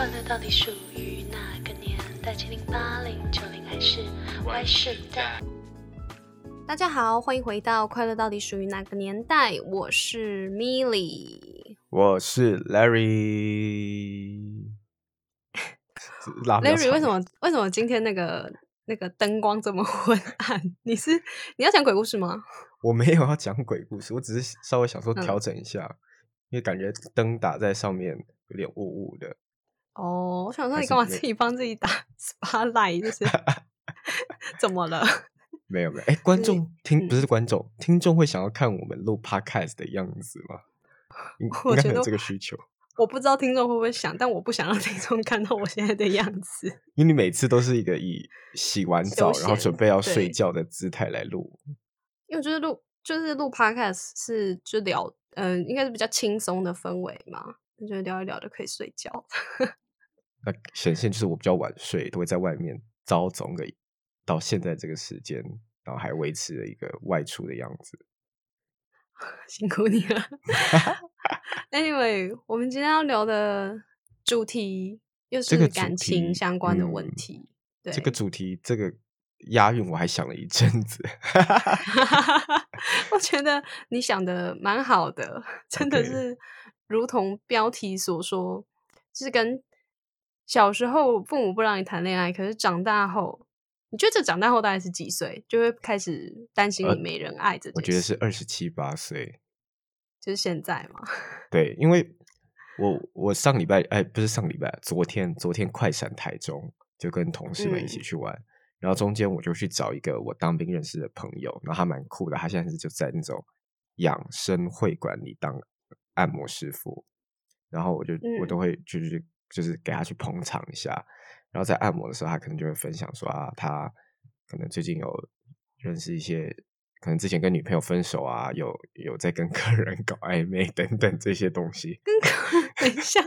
快乐到底属于哪个年代？七零、八零、九零还是 Y 世代？大家好，欢迎回到《快乐到底属于哪个年代》，我是 Milly，我是 Larry。Larry，为什么为什么今天那个那个灯光这么昏暗？你是你要讲鬼故事吗？我没有要讲鬼故事，我只是稍微想说调整一下，因为感觉灯打在上面有点雾雾的。哦，我想说你干嘛自己帮自己打 spotlight？就是 怎么了？没 有没有，哎，观众听不是观众，听众会想要看我们录 podcast 的样子吗？应该有这个需求。我不知道听众会不会想，但我不想让听众看到我现在的样子。因为你每次都是一个以洗完澡然后准备要睡觉的姿态来录。因为我觉得录就是录 podcast 是就聊，嗯，应该是比较轻松的氛围嘛，就聊一聊就可以睡觉。那显现就是我比较晚睡，都会在外面早总个到现在这个时间，然后还维持了一个外出的样子。辛苦你了。Anyway，我们今天要聊的主题又是感情相关的问题。对，这个主题这个押韵我还想了一阵子。我觉得你想的蛮好的，真的是如同标题所说，就是跟小时候父母不让你谈恋爱，可是长大后，你觉得这长大后大概是几岁就会开始担心你没人爱？这我觉得是二十七八岁，就是现在嘛。对，因为我我上礼拜哎，不是上礼拜，昨天昨天快闪台中，就跟同事们一起去玩。然后中间我就去找一个我当兵认识的朋友，然后他蛮酷的，他现在是就在那种养生会馆里当按摩师傅，然后我就我都会就是就是给他去捧场一下，然后在按摩的时候，他可能就会分享说啊，他可能最近有认识一些。可能之前跟女朋友分手啊，有有在跟 客人搞暧昧等等这些东西。跟客人等一下，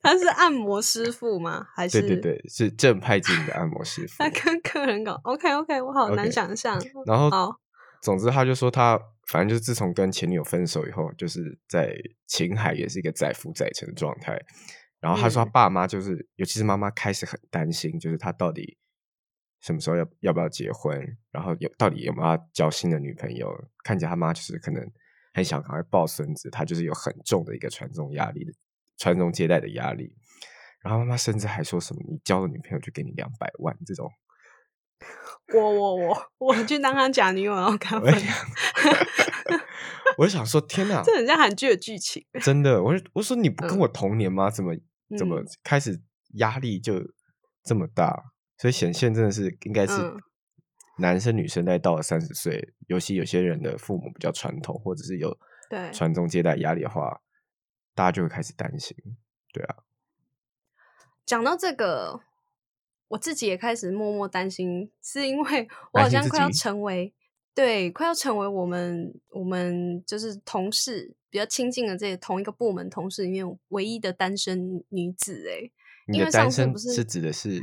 他是按摩师傅吗？还是对对对，是正派经营的按摩师傅。他跟客人搞 OK OK，我好难想象。然后，总之他就说他反正就是自从跟前女友分手以后，就是在青海也是一个载浮载沉的状态。然后他说他爸妈就是，尤其是妈妈开始很担心，就是他到底。什么时候要要不要结婚？然后有到底有没有要交新的女朋友？看起来他妈就是可能很想赶快抱孙子，他就是有很重的一个传宗压力的传宗接代的压力。然后妈妈甚至还说什么：“你交了女朋友就给你两百万。”这种，我我我我去当他假女友，然后他分。我就想说，天哪，这很像韩剧的剧情。真的，我我说你不跟我同年吗？怎么怎么开始压力就这么大？所以显现真的是应该是男生女生在到了三十岁，尤其有些人的父母比较传统，或者是有传宗接代压力的话，大家就会开始担心。对啊，讲到这个，我自己也开始默默担心，是因为我好像快要成为对快要成为我们我们就是同事比较亲近的这同一个部门同事里面唯一的单身女子。哎，你的单身是指的是？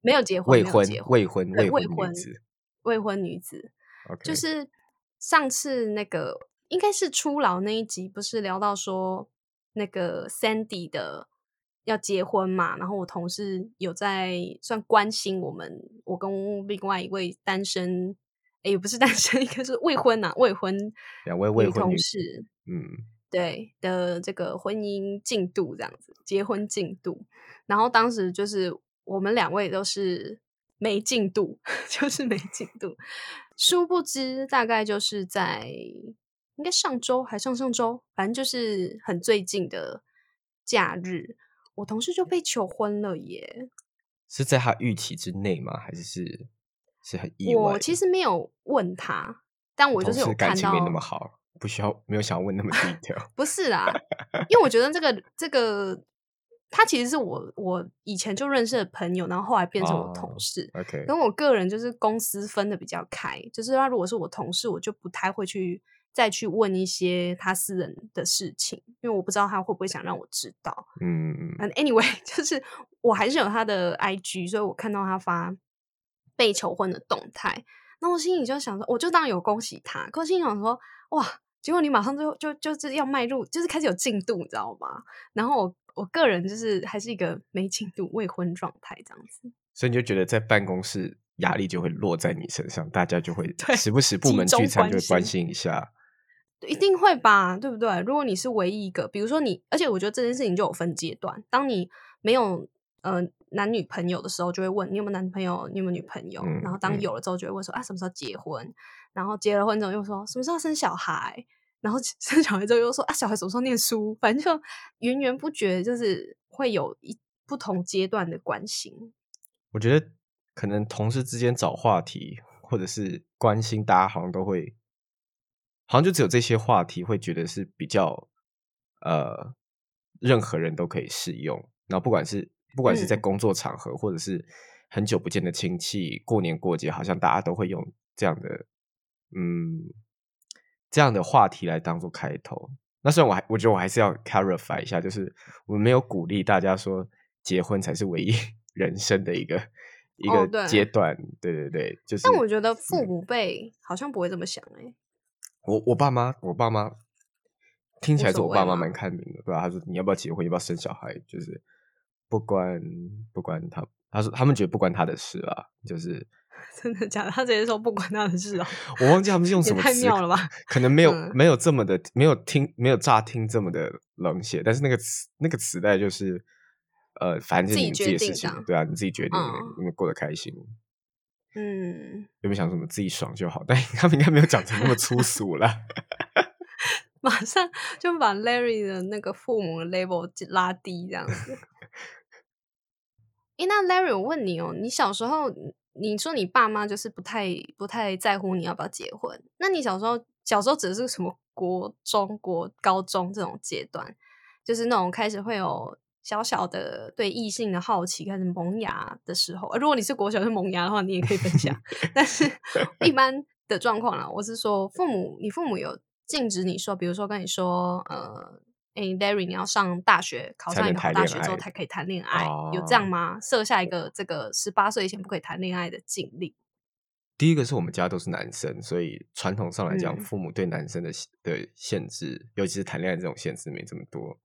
没有结婚，未婚未婚未婚女子，未婚女子，就是上次那个应该是初老那一集，不是聊到说那个 Sandy 的要结婚嘛？然后我同事有在算关心我们，我跟另外一位单身，也不是单身，一个是未婚呐，未婚两位未婚同事，嗯，对的这个婚姻进度这样子，结婚进度，然后当时就是。我们两位都是没进度，就是没进度。殊不知，大概就是在应该上周还上上周，反正就是很最近的假日，我同事就被求婚了耶！是在他预期之内吗？还是是是很意外？我其实没有问他，但我就是有看到没那么好，不需要没有想要问那么 detail。不是啦，因为我觉得这个这个。他其实是我我以前就认识的朋友，然后后来变成我同事。OK，跟我个人就是公司分的比较开，就是他如果是我同事，我就不太会去再去问一些他私人的事情，因为我不知道他会不会想让我知道。嗯嗯嗯。Anyway，就是我还是有他的 IG，所以我看到他发被求婚的动态，那我心里就想说，我就当有恭喜他，可我心里想说，哇，结果你马上就就就是要迈入，就是开始有进度，你知道吗？然后我。我个人就是还是一个没进度未婚状态这样子。所以你就觉得在办公室压力就会落在你身上，大家就会时不时部门聚餐就会关心一下。一定会吧，对不对？如果你是唯一一个，比如说你，而且我觉得这件事情就有分阶段。当你没有呃男女朋友的时候，就会问你有没有男朋友，你有没有女朋友。嗯然后当嗯有了之后，就会问说啊什么时候结婚？然后结了婚之后又说什么时候生小孩？然后 生小孩之后又说啊小孩什么时候念书？反正就源源不绝，就是会有一不同阶段的关心。我觉得可能同事之间找话题，或者是关心，大家好像都会，好像就只有这些话题会觉得是比较呃，任何人都可以适用。然后不管是不管是在嗯工作场合，或者是很久不见的亲戚，过年过节，好像大家都会用这样的嗯这样的话题来当做开头。那虽然我还我觉得我还是要 clarify 一下，就是我们没有鼓励大家说结婚才是唯一 人生的一个一个阶段。对对对，就是。但我觉得父嗯母辈好像不会这么想哎、我我爸妈，我爸妈听起来是我爸妈蛮开明的，对吧、他说你要不要结婚，要不要生小孩，就是不关不关他，他说他们觉得不关他的事啊，就是 真的假的？他直接说不关他的事哦、我忘记他们是用 什么词，妙了吧可能没有、嗯没有这么的没有听没有乍听这么的冷血，但是那个词那个磁带就是呃，反正是你自己的事情对啊，你自己决定，嗯你们过得开心。嗯，有没有想什么自己爽就好？但他们应该没有讲成那么粗俗啦。马上就把 Larry 的那个父母的 label 拉低，这样子。诶，那 Larry，我问你哦，你小时候，你说你爸妈就是不太不太在乎你要不要结婚，那你小时候小时候指的是什么国中国高中这种阶段，就是那种开始会有小小的对异性的好奇开始萌芽的时候。呃如果你是国小是萌芽的话，你也可以分享。但是一般的状况啦，我是说，父母你父母有禁止你说，比如说跟你说，呃。哎，Larry，你要上大学，考上一个大学之后才可以谈恋爱，有这样哦吗？设下一个这个十八岁以前不可以谈恋爱的禁令。第一个是我们家都是男生，所以传统上来讲，嗯父母对男生的限的限制，尤其是谈恋爱这种限制没这么多。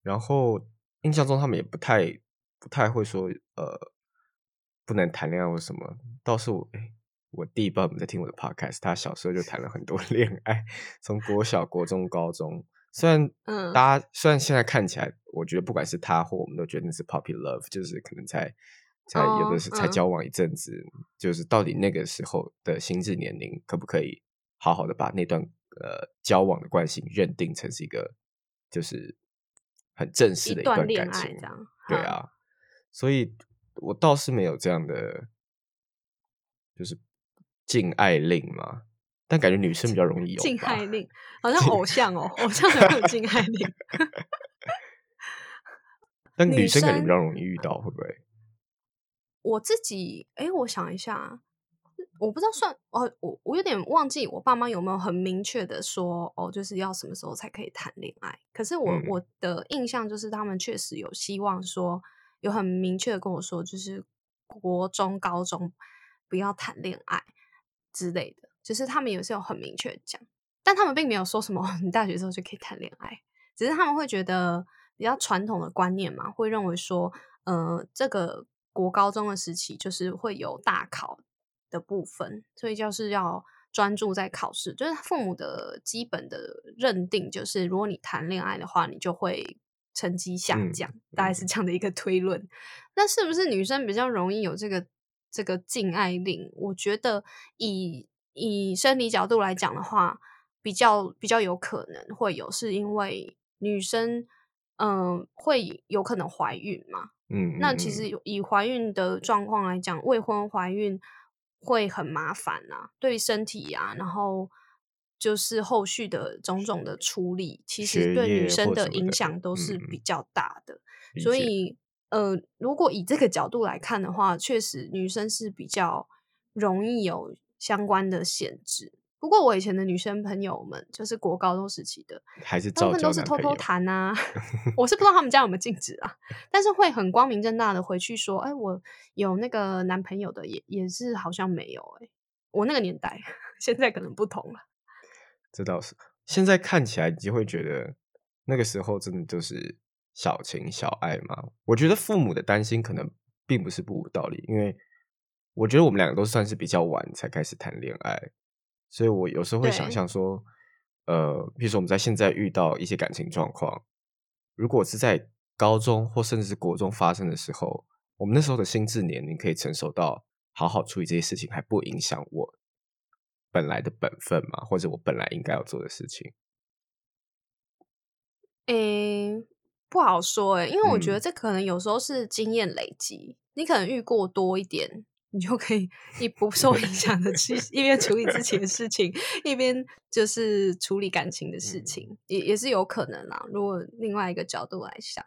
然后印象中他们也不太不太会说呃不能谈恋爱或什么。倒是我哎，我弟不知道你们在听我的 podcast，他小时候就谈了很多 恋爱，从国小、国中、高中。虽然嗯。大家虽然现在看起来，我觉得不管是他或我们都觉得那是 puppy love，就是可能才才有的哦是才嗯。交往一阵子，就是到底那个时候的心智年龄可不可以好好的把那段呃交往的关系认定成是一个就是很正式的一段感情对啊，所以我倒是没有这样的就是禁爱令嘛，但感觉女生比较容易有吧禁爱令，好像偶像哦，偶像才会有禁爱令。女但女生感觉比较容易遇到，会不会？我自己，哎，我想一下，我不知道算哦，我我有点忘记我爸妈有没有很明确的说，哦，就是要什么时候才可以谈恋爱。可是我、嗯我的印象就是他们确实有希望说，有很明确的跟我说，就是国中、高中不要谈恋爱之类的，就是他们也是有很明确地讲，但他们并没有说什么 你大学之后就可以谈恋爱，只是他们会觉得比较传统的观念嘛，会认为说，呃，这个国高中的时期就是会有大考的部分，所以就是要专注在考试。就是父母的基本的认定，就是如果你谈恋爱的话，你就会成绩下嗯降，大概是这样的一个推论。那是不是女生比较容易有这个这个禁爱令？我觉得以以生理角度来讲的话，比较比较有可能会有，是因为女生嗯、呃会有可能怀孕嘛。嗯，那其实以怀孕的状况来讲，未婚怀孕会很麻烦啊，对身体啊，然后就是后续的种种的处理，其实对女生的影响都是嗯比较大的。所以，呃，如果以这个角度来看的话，确实女生是比较容易有相关的限制。不过，我以前的女生朋友们，就是国高中时期的，还是大部照交分都是偷偷。谈啊，我是不知道他们家有没有禁止啊，但是会很光明正大的回去说，哎，我有那个男朋友的也，也是好像没有哎、我那个年代，现在可能不同了。这倒是，现在看起来你就会觉得那个时候真的就是小情小爱嘛。我觉得父母的担心可能并不是不无道理，因为我觉得我们两个都算是比较晚才开始谈恋爱，所以我有时候会想象说，呃，比如说我们在现在遇到一些感情状况，如果是在高中或甚至是国中发生的时候，我们那时候的心智年龄可以承受到好好处理这些事情，还不影响我本来的本分嘛，或者我本来应该要做的事情。诶，不好说诶，因为我觉得嗯这可能有时候是经验累积，你可能遇过多一点，你就可以一不受影响的去一边处理自己的事情，一边就是处理感情的事嗯情，也也是有可能啦。如果另外一个角度来想，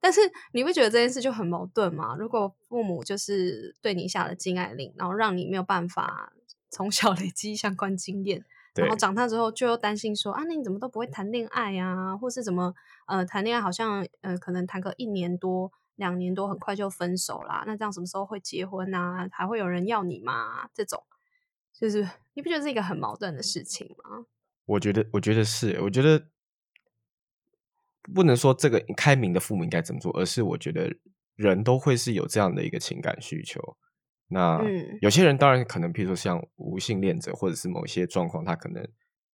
但是你不觉得这件事就很矛盾吗？如果父母就是对你下了禁爱令，然后让你没有办法从小 累积相关经验，然后对长大之后就又担心说啊，那你怎么都不会谈恋爱呀、或是怎么呃谈恋爱好像呃可能谈个一年多、两年多，很快就分手啦。那这样什么时候会结婚啊？还会有人要你吗？这种就是你不觉得是一个很矛盾的事情吗？我觉得，我觉得是，我觉得不能说这个开明的父母应该怎么做，而是我觉得人都会是有这样的一个情感需求。那嗯有些人当然可能，譬如说像无性恋者，或者是某些状况，他可能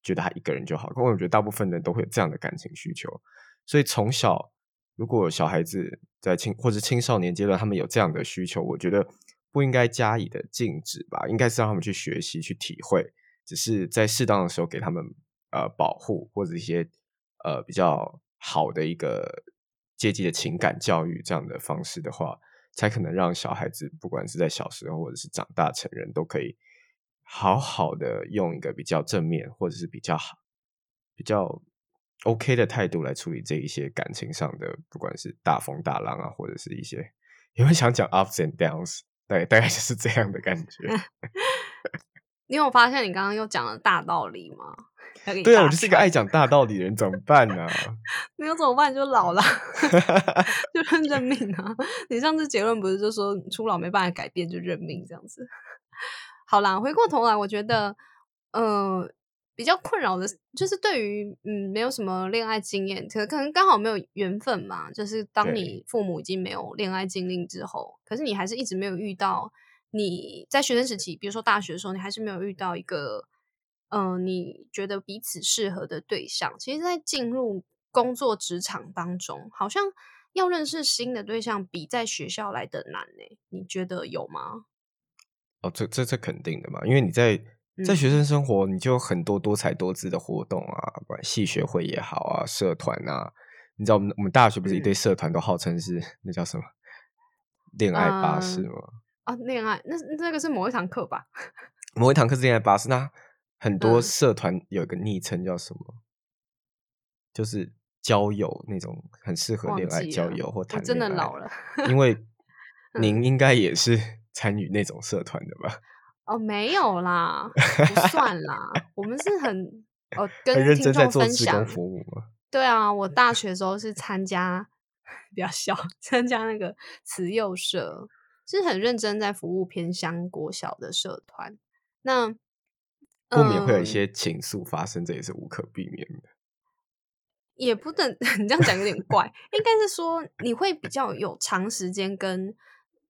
觉得他一个人就好。可我觉得大部分人都会有这样的感情需求，所以从小如果小孩子在青或者青少年阶段，他们有这样的需求，我觉得不应该加以的禁止吧，应该是让他们去学习、去体会，只是在适当的时候给他们呃保护或者一些呃比较好的一个阶级的情感教育这样的方式的话，才可能让小孩子不管是在小时候或者是长大成人，都可以好好的用一个比较正面或者是比较好、比较 OK 的态度来处理这一些感情上的，不管是大风大浪啊，或者是一些有没有想讲 ups and downs，大概大概就是这样的感觉。你有发现你刚刚又讲了大道理吗？对啊，我就是一个串爱讲大道理的人，怎么办呢、没有怎么办？就老了，就认命啊！你上次结论不是就说初老没办法改变，就认命这样子？好啦，回过头来，我觉得，呃，比较困扰的就是对于嗯没有什么恋爱经验，可可能刚好没有缘分嘛。就是当你父母已经没有恋爱经历之后，可是你还是一直没有遇到你在学生时期，比如说大学的时候，你还是没有遇到一个嗯、呃你觉得彼此适合的对象。其实，在进入工作职场当中，好像要认识新的对象比在学校来的难呢、你觉得有吗？哦，这这这肯定的嘛，因为你在在嗯学生生活，你就有很多多彩多姿的活动啊，不管系学会也好啊，社团啊，你知道我们我们大学不是一堆嗯社团都号称是那叫什么恋爱巴士嗯吗？啊，恋爱那那个是某一堂课吧？某一堂课是恋爱巴士，那很多嗯社团有一个昵称叫什么？就是交友那种很适合忘恋爱交友或我谈恋爱。真的老了。因为 嗯您应该也是参与那种社团的吧？哦，没有啦，不算啦。我们是很哦，跟听真在做众分享。服务吗？对啊，我 大学的时候是参加比较小，参加那个慈幼社，是很认真在服务偏乡国小的社团。那不免会有一嗯些情愫发生，这也是无可避免的。也不等 你这样讲有点怪，应该是说你会比较有长时间跟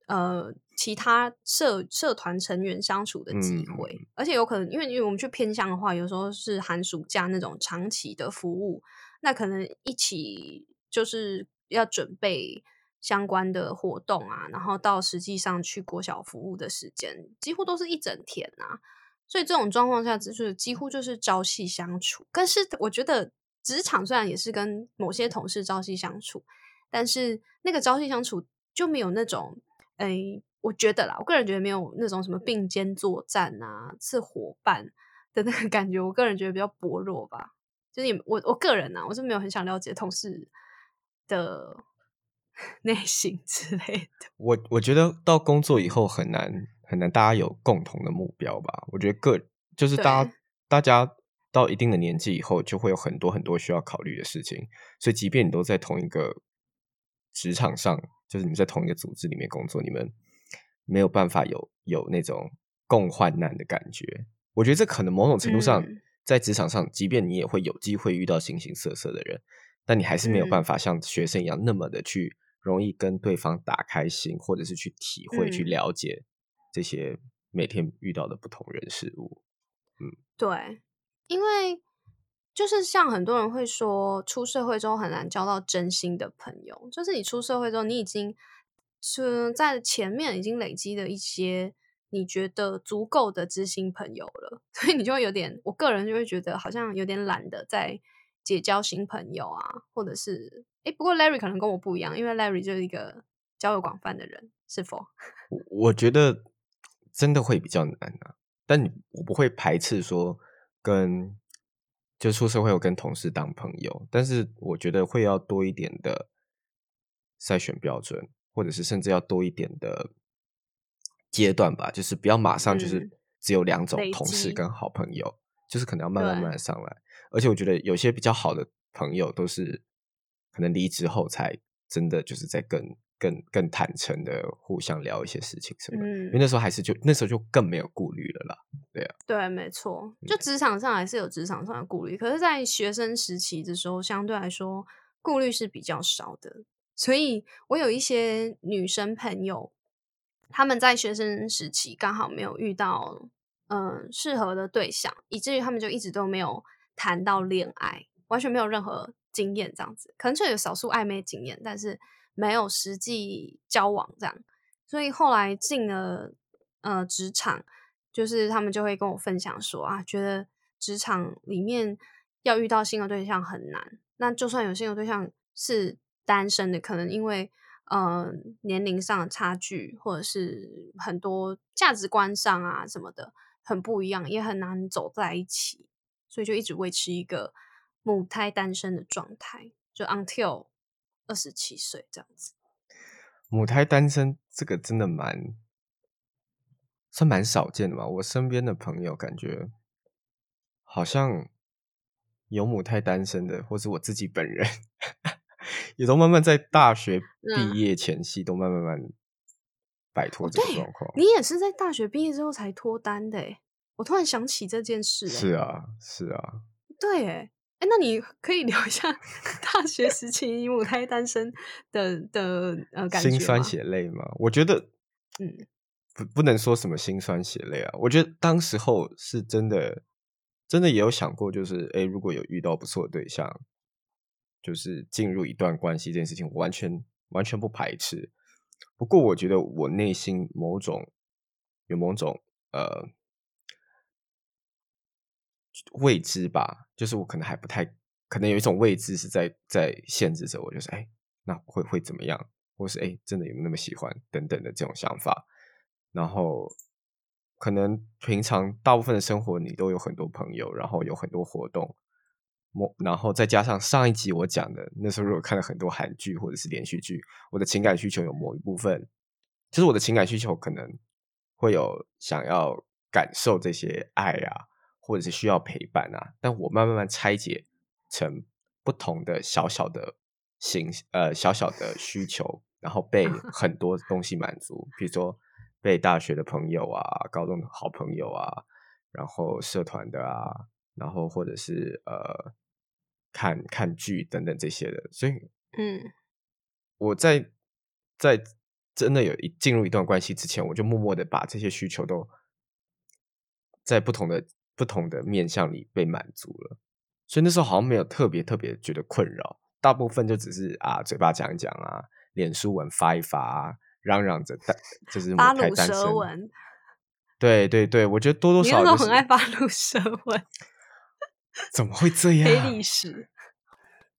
呃其他社社团成员相处的机会，嗯而且有可能因为因为我们去偏向的话，有时候是寒暑假那种长期的服务，那可能一起就是要准备相关的活动啊，然后到实际上去国小服务的时间，几乎都是一整天啊。所以这种状况下，就是几乎就是朝夕相处。但是我觉得职场虽然也是跟某些同事朝夕相处，但是那个朝夕相处就没有那种，诶，我觉得啦，我个人觉得没有那种什么并肩作战啊、是伙伴的那个感觉。我个人觉得比较薄弱吧。就是也我我个人啊，我是没有很想了解同事的 内心之类的。我我觉得到工作以后很难很难，大家有共同的目标吧。我觉得个就是大家大家到一定的年纪以后，就会有很多很多需要考虑的事情。所以，即便你都在同一个职场上，就是你在同一个组织里面工作，你们没有办法有有那种共患难的感觉。我觉得这可能某种程度上，嗯在职场上，即便你也会有机会遇到形形色色的人，但你还是没有办嗯法像学生一样那么的去容易跟对方打开心，或者是去体会、去嗯了解这些每天遇到的不同人事物。嗯对，因为就是像很多人会说，出社会之后很难交到真心的朋友。就是你出社会之后，你已经是在前面已经累积了一些你觉得足够的知心朋友了，所以你就会有点，我个人就会觉得好像有点懒得再结交新朋友啊，或者是诶，不过 Larry 可能跟我不一样，因为 Larry 就是一个交友广泛的人，是否？我我觉得真的会比较难啊，但你我不会排斥说跟就出社会有跟同事当朋友，但是我觉得会要多一点的筛选标准，或者是甚至要多一点的阶段吧，就是不要马上就是嗯只有两种同事跟好朋友，就是可能要慢慢慢慢上来。而且我觉得有些比较好的朋友都是可能离职后才真的就是在更更更坦诚的互相聊一些事情什么的，因为嗯，那时候还是就那时候就更没有顾虑了啦。对啊，对，没错，嗯就职场上还是有职场上的顾虑，可是，在学生时期的时候，相对来说顾虑是比较少的。所以我有一些女生朋友，她们在学生时期刚好没有遇到嗯、适合的对象，以至于她们就一直都没有谈到恋爱，完全没有任何经验，这样子，可能就有少数暧昧经验，但是没有实际交往这样。所以后来进了呃职场，就是他们就会跟我分享说啊，觉得职场里面要遇到新的对象很难。那就算有新的对象是单身的，可能因为呃年龄上的差距，或者是很多价值观上啊什么的很不一样，也很难走在一起，所以就一直维持一个母胎单身的状态，就 until 二十七岁这样子。母胎单身这个真的蛮算蛮少见的吧？我身边的朋友感觉好像有母胎单身的，或是我自己本人，也都慢慢在大学嗯毕业前夕都慢慢慢摆脱哦，这个状况。你也是在大学毕业之后才脱单的诶我突然想起这件事诶是啊，是啊，对诶哎，那你可以聊一下大学时期你母胎单身的的呃感觉心酸？血泪吗，我觉得，嗯，不不能说什么心酸血泪啊。我觉得当时候是真的，真的也有想过，就是哎，诶如果有遇到不错的对象，就是进入一段关系这件事情，我完全完全不排斥。不过，我觉得我内心某种有某种呃未知吧，就是我可能还不太，可能有一种未知是在在限制着我，就是哎，那会会怎么样，或是哎，真的有那么喜欢等等的这种想法。然后，可能平常大部分的生活你都有很多朋友，然后有很多活动，然后再加上上一集我讲的，那时候如果看了很多韩剧或者是连续剧，我的情感需求有某一部分，就是我的情感需求可能会有想要感受这些爱啊，或者是需要陪伴啊，但我慢慢慢拆解成不同的小小的形呃小小的需求，然后被 很多东西满足，比如说被大学的朋友啊、高中的好朋友啊，然后社团的啊，然后或者是呃看看剧等等这些的，所以嗯。我在在真的有一进入一段关系之前，我就默默的把这些需求都在不同的不同的面向里被满足了，所以那时候好像没有特别特别觉得困扰，大部分就只是啊嘴巴讲一讲啊，脸书文发一发啊，嚷嚷着单就是母胎单身 对对对，我觉得多多你那时候少少就是很爱发露舌文，怎么会这样黑样？历 史。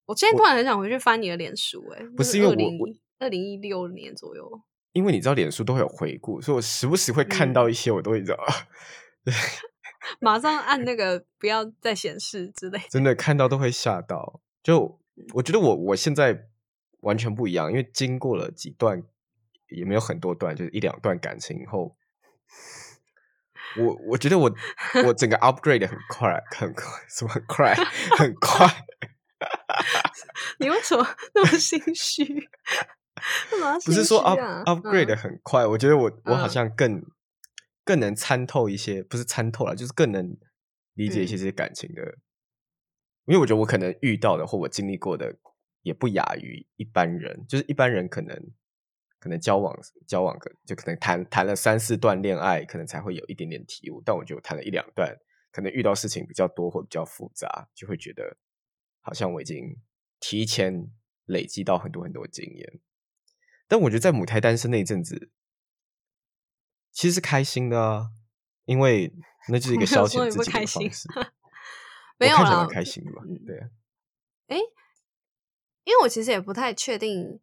我现在突然很想回去翻你的脸书、欸，不是因为我我二零一六年左右，因为你知道脸书都会有回顾，所以我时不时会看嗯到一些，我都会知道，马上按那个不要再显示之类的。真的看到都会吓到。就我觉得我我现在完全不一样，因为经过了几段，也没有很多段，就是一两段感情以后，我我觉得我 我整个 upgrade 得很快，很快，什么很快，很快。你为什么 那么心虚？不是说 upgrade 的很快，我觉得我我好嗯像更更能参透一些，不是参透了，就是更能理解一些嗯这些感情的。因为我觉得我可能遇到的或我经历过的也不亚于一般人，就是一般人可能可能交往交往个就可能谈谈了三四段恋爱，可能才会有一点点体悟。但我觉得谈了一两段，可能遇到事情比较多或比较复杂，就会觉得好像我已经提前累积到很多很多经验。但我觉得在母胎单身那一阵子，其实是开心的啊，因为那就是一个消遣自己的方式。没有啦，开心吧？对。哎，因为我其实也不太确定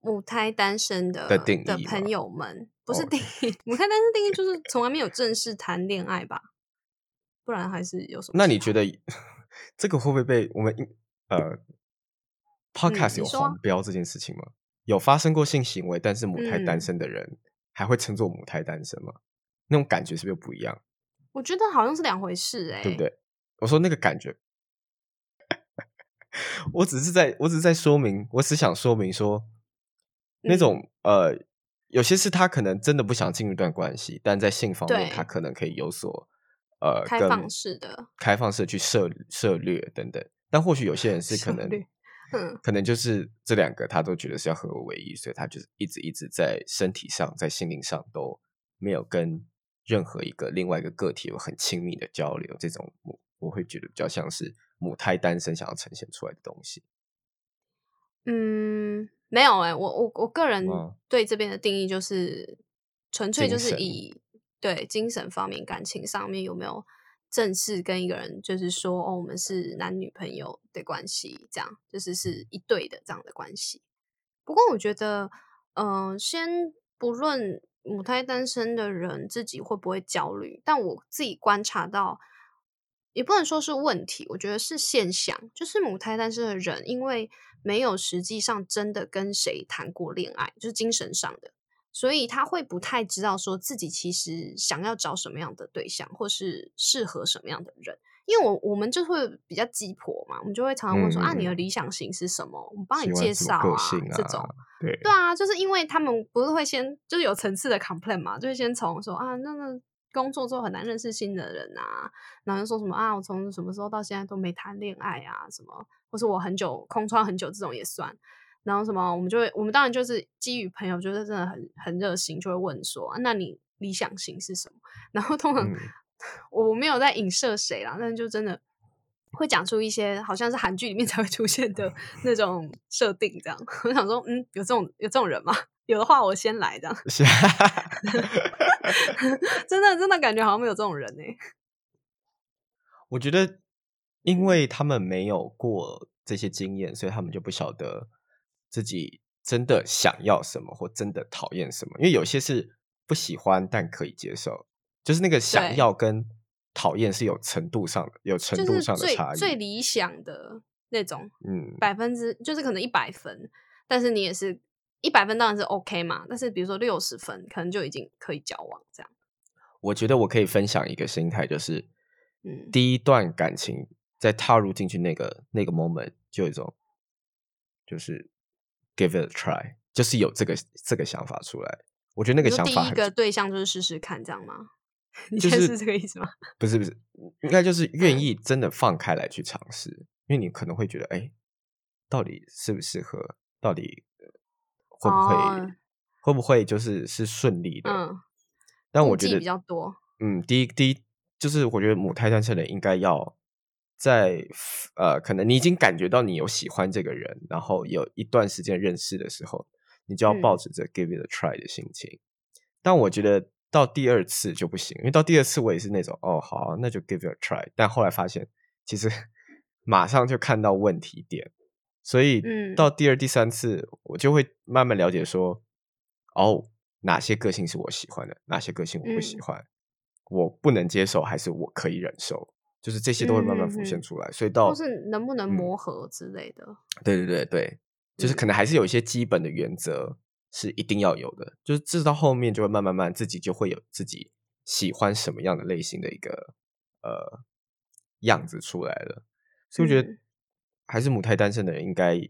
母胎单身的的朋友们，不是定义母胎单身定义就是从来没有正式谈恋爱吧？不然还是有什么？那你觉得这个会不会被我们呃 podcast 有黄标这件事情吗？有发生过性行为，但是母胎单身的人还会称作母胎单身吗？那种感觉是不是不一样？我觉得好像是两回事，哎，对不对？我说那个感觉，我只是在我只是在说明，我只想说明说，那种呃，有些是他可能真的不想进入一段关系，但在性方面他可能可以有所呃开放式的开放式去涉涉略等等，但或许有些人 是可能。可能就是这两个，他都觉得是要合而为一，所以他就是一直一直在身体上、在心灵上都没有跟任何一个另外一个个体有很亲密的交流。这种我我会觉得比较像是母胎单身想要呈现出来的东西。嗯，没有哎，我我我个人对这边的定义就是纯粹就是以对精神方面、感情上面有没有。正式跟一个人就是说，哦，我们是男女朋友的关系，这样就是是一对的这样的关系。不过我觉得，嗯，先不论母胎单身的人自己会不会焦虑，但我自己观察到，也不能说是问题，我觉得是现象，就是母胎单身的人，因为没有实际上真的跟谁谈过恋爱，就是精神上的。所以他会不太知道说自己其实想要找什么样的对象，或是适合什么样的人。因为我我们就会比较鸡婆嘛，我们就会常常问说啊，你的理想型是什么？我们帮你介绍啊，这种对对啊，就是因为他们不是会先就是有层次的 complain 嘛，就会先从说啊，那个工作之后很难认识新的人啊，然后说什么啊，我从什么时候到现在都没谈恋爱啊，什么，或是我很久空窗很久这种也算。然后什么，我们就会，我们当然就是基于朋友，就是真的很很热心，就会问说，那你理想型是什么？然后通常我没有在影射谁啦，但就真的会讲出一些好像是韩剧里面才会出现的 那种设定，这样。我想说，嗯，有这种有这种人吗？有的话，我先来这样。真的真的感觉好像没有这种人呢。我觉得，因为他们没有过这些经验，所以他们就不晓得。自己真的想要什么，或真的讨厌什么？因为有些是不喜欢但可以接受，就是那个想要跟讨厌是有程度上的，有程度上的差异。最理想的那种，嗯，百分之就是可能一百分，但是你也是一百分当然是 OK 嘛。但是比如说六十分，可能就已经可以交往这样。我觉得我可以分享一个心态，就是嗯，第一段感情在踏入进去那个那个 moment 就有一种就是。Give it a try，就是有这个这个想法出来。我觉得那个想法，第一个对象就是试试看，这样吗？你是这个意思吗？不是不是，应该就是愿意 真的放开来去尝试，因为你可能会觉得，哎，到底适不适合？到底会不会会不会就是是顺利的？嗯，但我觉得比较多。嗯，第一第一就是我觉得母胎单身的应该要。在呃，可能你已经感觉到你有喜欢这个人，然后有一段时间认识的时候，你就要抱着这 give it a try 的心情。但我觉得到第二次就不行，因为到第二次我也是那种哦，好，那就 give it a try。但后来发现，其实 马上就看到问题点，所以到第二、第三次，我就会慢慢了解说，哦，哪些个性是我喜欢的，哪些个性我不喜欢，我不能接受，还是我可以忍受。就是这些都会慢慢浮现出来，所以到是能不能磨合之类的。对对对对，就是可能还是有一些基本的原则是一定要有的，就是这到后面就会慢慢慢自己就会有自己喜欢什么样的类型的一个呃样子出来了。所以我觉得还是母胎单身的人应该，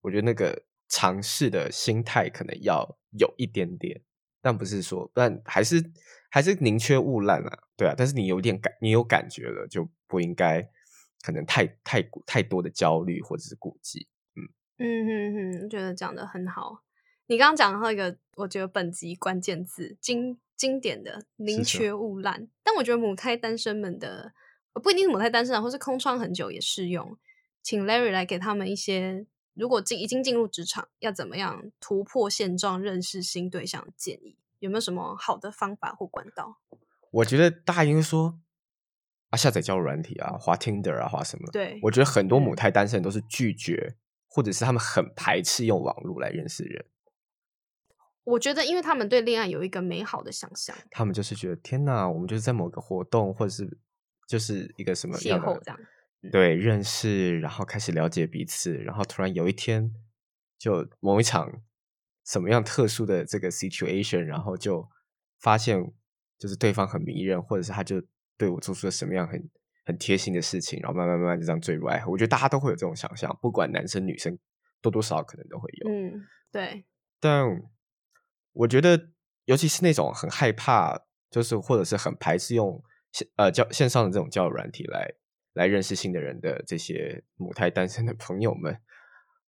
我觉得那个尝试的心态可能要有一点点，但不是说，但还是。还是宁缺毋滥啊，对啊，但是你有点感，你有感觉了，就不应该可能太太太多的焦虑或者是顾忌，嗯，嗯嗯嗯，觉得讲的很好。你刚刚讲到一个，我觉得本集关键字经经典的宁缺毋滥，但我觉得母胎单身们的不一定是母胎单身啊，或是空窗很久也适用。请 Larry 来给他们一些，如果进已经进入职场，要怎么样突破现状、认识新对象的建议，有没有什么好的方法或管道？我觉得大家应该说啊，下载交友软体啊，滑 Tinder 啊，滑什么？对，我觉得很多母胎单身都是拒绝，或者是他们很排斥用网络来认识人。我觉得，因为他们对恋爱有一个美好的想象，他们就是觉得天哪，我们就是在某个活动，或者是就是一个什么邂逅这样，对，认识，然后开始了解彼此，然后突然有一天，就某一场什么样特殊的这个 situation，然后就发现就是对方很迷人，或者是他就对我做出了什么样很很贴心的事情，然后慢慢慢慢就这样坠入爱河。我觉得大家都会有这种想象，不管男生女生，多多少少可能都会有。嗯，对，但。我觉得，尤其是那种很害怕，就是或者是很排斥用线呃交线上的这种交友软体来来认识新的人的这些母胎单身的朋友们，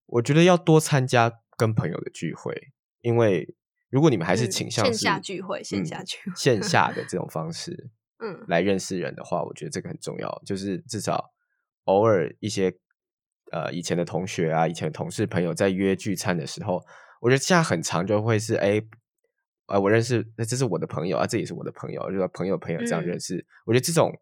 我觉得要多参加跟朋友的聚会，因为如果你们还是倾向线下聚会、线下聚会、线下的这种方式，嗯，来认识人的话，我觉得这个很重要，就是至少偶尔一些呃以前的同学啊、以前的同事朋友在约聚餐的时候。我觉得现在很长就会是哎，呃，我认识，那这是我的朋友啊，这也是我的朋友，就是朋友朋友这样认识。我觉得这种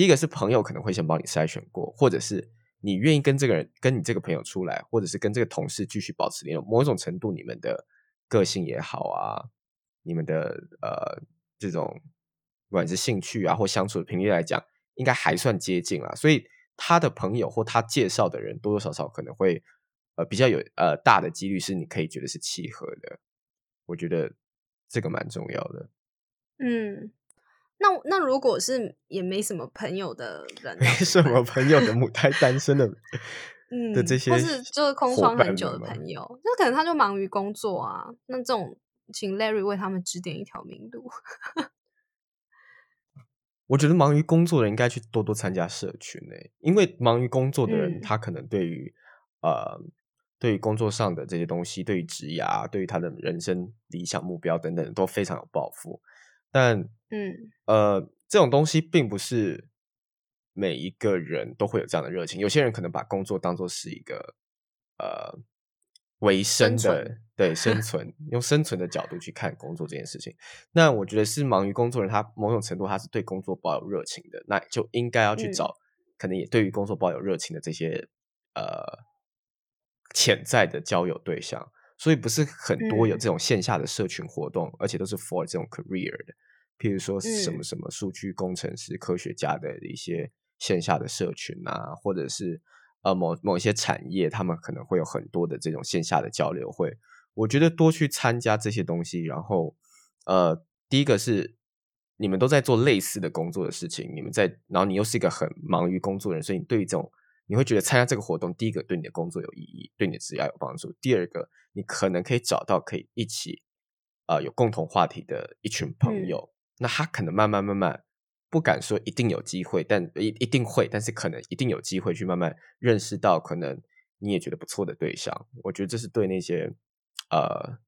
第一个是朋友可能会先帮你筛选过，或者是你愿意跟这个人、跟你这个朋友出来，或者是跟这个同事继续保持联络，某种程度你们的个性也好啊，你们的呃这种不管是兴趣啊或相处的频率来讲，应该还算接近啊。所以他的朋友或他介绍的人多多少少可能会。呃，比较有呃大的几率是你可以觉得是契合的，我觉得这个蛮重要的。嗯，那那如果是也没什么朋友的人，没 什么朋友的母胎单身的，嗯的这些，或是就是空窗很久的朋友，那可能他就忙于工作啊。那这种，请 Larry 为他们指点一条明路。我觉得忙于工作的人应该去多多参加社群诶，因为忙于工作的人，他可能对于呃。对于工作上的这些东西，对于职业，对于他的人生理想目标等等，都非常有抱负。但，嗯，呃，这种东西并不是每一个人都会有这样的热情。有些人可能把工作当做是一个呃维生的，对生存，用生存的角度去看工作这件事情。那我觉得是忙于工作人，他某种程度他是对工作抱有热情的，那就应该要去找可能也对于工作抱有热情的这些呃。潜在的交友对象，所以不是很多有这种线下的社群活动，而且都是 for 这种 career 的，譬如说什么什么数据工程师、科学家的一些线下的社群啊，或者是呃某某一些产业，他们可能会有很多的这种线下的交流会。我觉得多去参加这些东西，然后呃，第一个是你们都在做类似的工作的事情，你们在，然后你又是一个很忙于工作的人，所以你对于这种。你会觉得参加这个活动，第一个对你的工作有意义，对你的职业有帮助；第二个，你可能可以找到可以一起啊有共同话题的一群朋友。那他可能慢慢慢慢不敢说一定有机会，但一一定会，但是可能一定有机会去慢慢认识到可能你也觉得不错的对象。我觉得这是对那些呃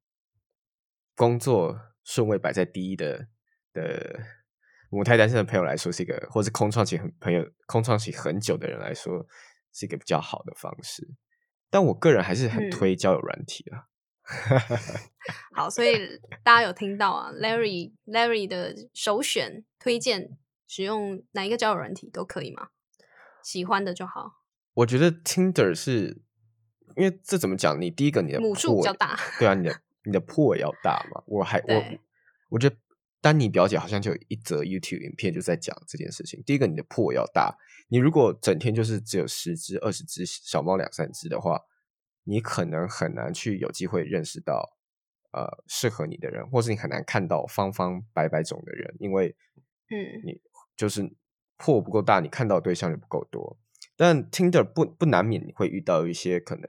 工作顺位摆在第一的的母胎单身的朋友来说，是一个，或是空窗期很朋友空窗期很久的人来说。是一个比较好的方式，但我个人还是很推交友软体啊。好，所以大家有听到啊，Larry Larry 的首选推荐使用哪一个交友软体都可以吗？喜欢的就好。我觉得 Tinder 是因为这怎么讲？你第一个你的母数比较大，对啊，你的你的破也要大嘛。我还我我觉得。丹尼表姐好像就有一则 YouTube 影片就在讲这件事情。第一个，你的破要大。你如果整天就是只有十只、二十只小猫两三只的话，你可能很难去有机会认识到呃适合你的人，或是你很难看到方方白白种的人，因为嗯，你就是破不够大，你看到对象就不够多。但 Tinder 不不难免你会遇到一些可能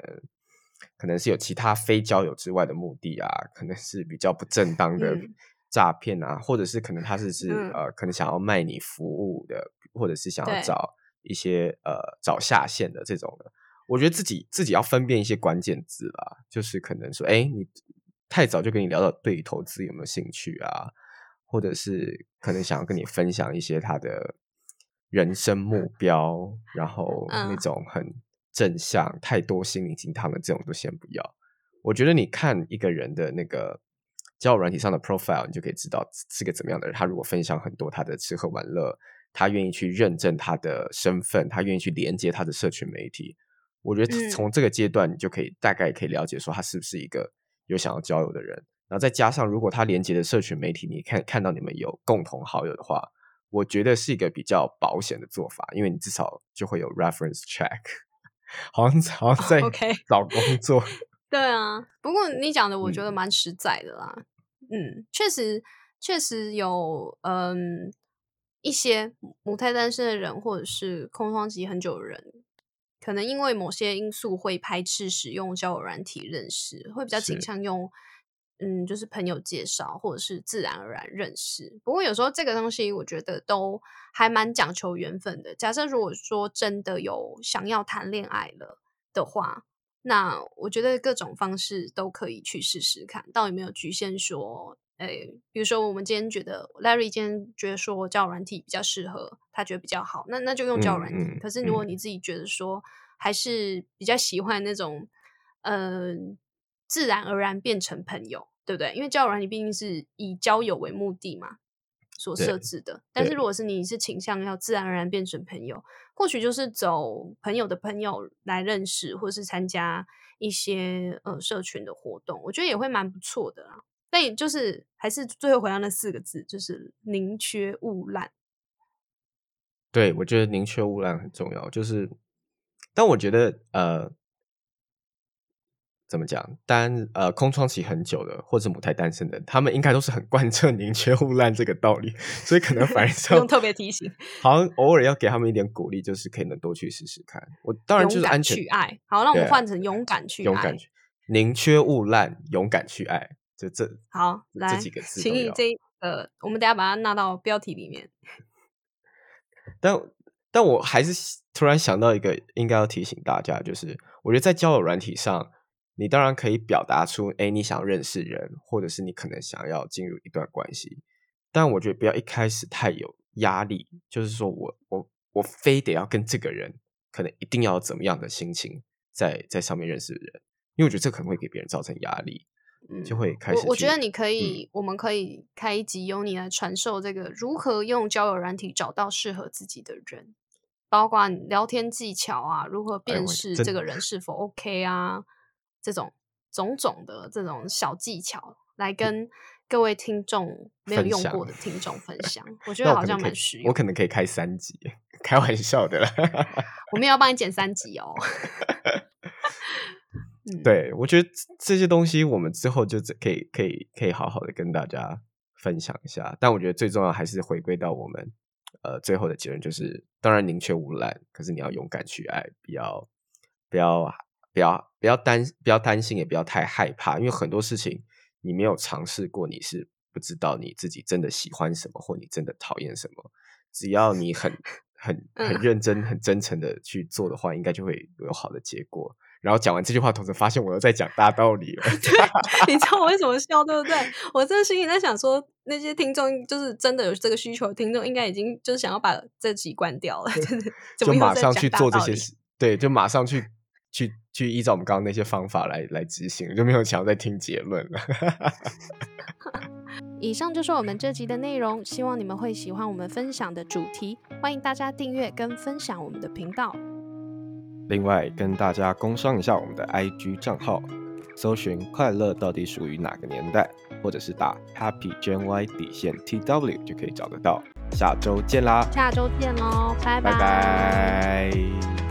可能是有其他非交友之外的目的啊，可能是比较不正当的。诈骗啊，或者是可能他是是呃，可能想要卖你服务的，或者是想要找一些呃找下线的这种的。我我觉得自己自己要分辨一些关键字啦，就是可能说，哎，你太早就跟你聊到对投资有没有兴趣啊，或者是可能想要跟你分享一些他的人生目标，然后那种很正向、太多心灵鸡汤的这种都先不要。我觉得你看一个人的那个交友软体上的 profile，你就可以知道是个怎么样的人。他如果分享很多他的吃喝玩乐，他愿意去认证他的身份，他愿意去连接他的社群媒体。我觉得从这个阶段，你就可以大概可以了解说他是不是一个有想要交友的人。然后再加上，如果他连接的社群媒体，你看看到你们有共同好友的话，我觉得是一个比较保险的做法，因为你至少就会有 reference check，好像好像在 找工作。对啊，不过你讲的我觉得蛮实在的啦。嗯，确实确实有嗯一些母胎单身的人，或者是空窗期很久的人，可能因为某些因素会排斥使用交友软体认识，会比较倾向用嗯就是朋友介绍或者是自然而然认识。不过有时候这个东西我觉得都还蛮讲求缘分的。假设如果说真的有想要谈恋爱了的话。那我觉得各种方式都可以去试试看，到底没有局限说，诶，比如说我们今天觉得 Larry 今天觉得说交友软体比较适合，他觉得比较好，那那就用交友软体。可是如果你自己觉得说还是比较喜欢那种，嗯，自然而然变成朋友，对不对？因为交友软体毕竟是以交友为目的嘛。所设置的，但是如果是你是倾向要自然而然变成朋友，或许就是走朋友的朋友来认识，或是参加一些呃社群的活动，我觉得也会蛮不错的啦。但也就是还是最后回到那四个字，就是宁缺毋滥。对，我觉得宁缺毋滥很重要。就是，但我觉得呃。怎么讲？单呃空窗期很久的，或者母胎单身的，他们应该都是很贯彻宁缺毋滥这个道理，所以可能反而不用特别提醒，好像偶尔要给他们一点鼓励，就是可以能多去试试看。我当然就是安全去爱，好，那我们换成勇敢去勇敢去宁缺毋滥，勇敢去爱，就这好来这几个字，请你这呃，我们等下把它纳到标题里面。但但我还是突然想到一个应该要提醒大家，就是我觉得在交友软体上。你当然可以表达出，哎，你想认识人，或者是你可能想要进入一段关系，但我觉得不要一开始太有压力，就是说我我我非得要跟这个人，可能一定要怎么样的心情，在在上面认识人，因为我觉得这可能会给别人造成压力，就会开始。我我觉得你可以，我们可以开一集由你来传授这个如何用交友软体找到适合自己的人，包括聊天技巧啊，如何辨识这个人是否 OK 啊。这种种种的这种小技巧，来跟各位听众没有用过的听众分享，我觉 得好像蛮实用。我可能可以开三集，开玩笑的啦。我们要帮你剪三集哦。对，我觉得这些东西我们之后就可以可以可以好好的跟大家分享一下。但我觉得最重要还是回归到我们呃最后的结论，就是当然宁缺毋滥，可是你要勇敢去爱，不要不要。不要不要担不要担心，也不要太害怕，因为很多事情你没有尝试过，你是不知道你自己真的喜欢什么，或你真的讨厌什么。只要你很 很很认真、很真诚的去做的话，应该就会有好的结果。然后讲完这句话，同时发现我又在讲大道理了。对，你知道我为什么笑，对不对？我真的心里在想说，那些听众就是真的有这个需求，听众应该已经就是想要把这集关掉了，就马上去做这些事。对，就马上去。去去依照我们刚刚那些方法来来执行，就没有想要再听结论了。以上就是我们这集的内容，希望你们会喜欢我们分享的主题。欢迎大家订阅跟分享我们的频道。另外，跟大家工商一下我们的 IG 账号，搜寻“快乐到底属于哪个年代”，或者是打 “Happy Gen Y 底线 TW” 就可以找得到。下周见啦！下周见喽，拜拜拜。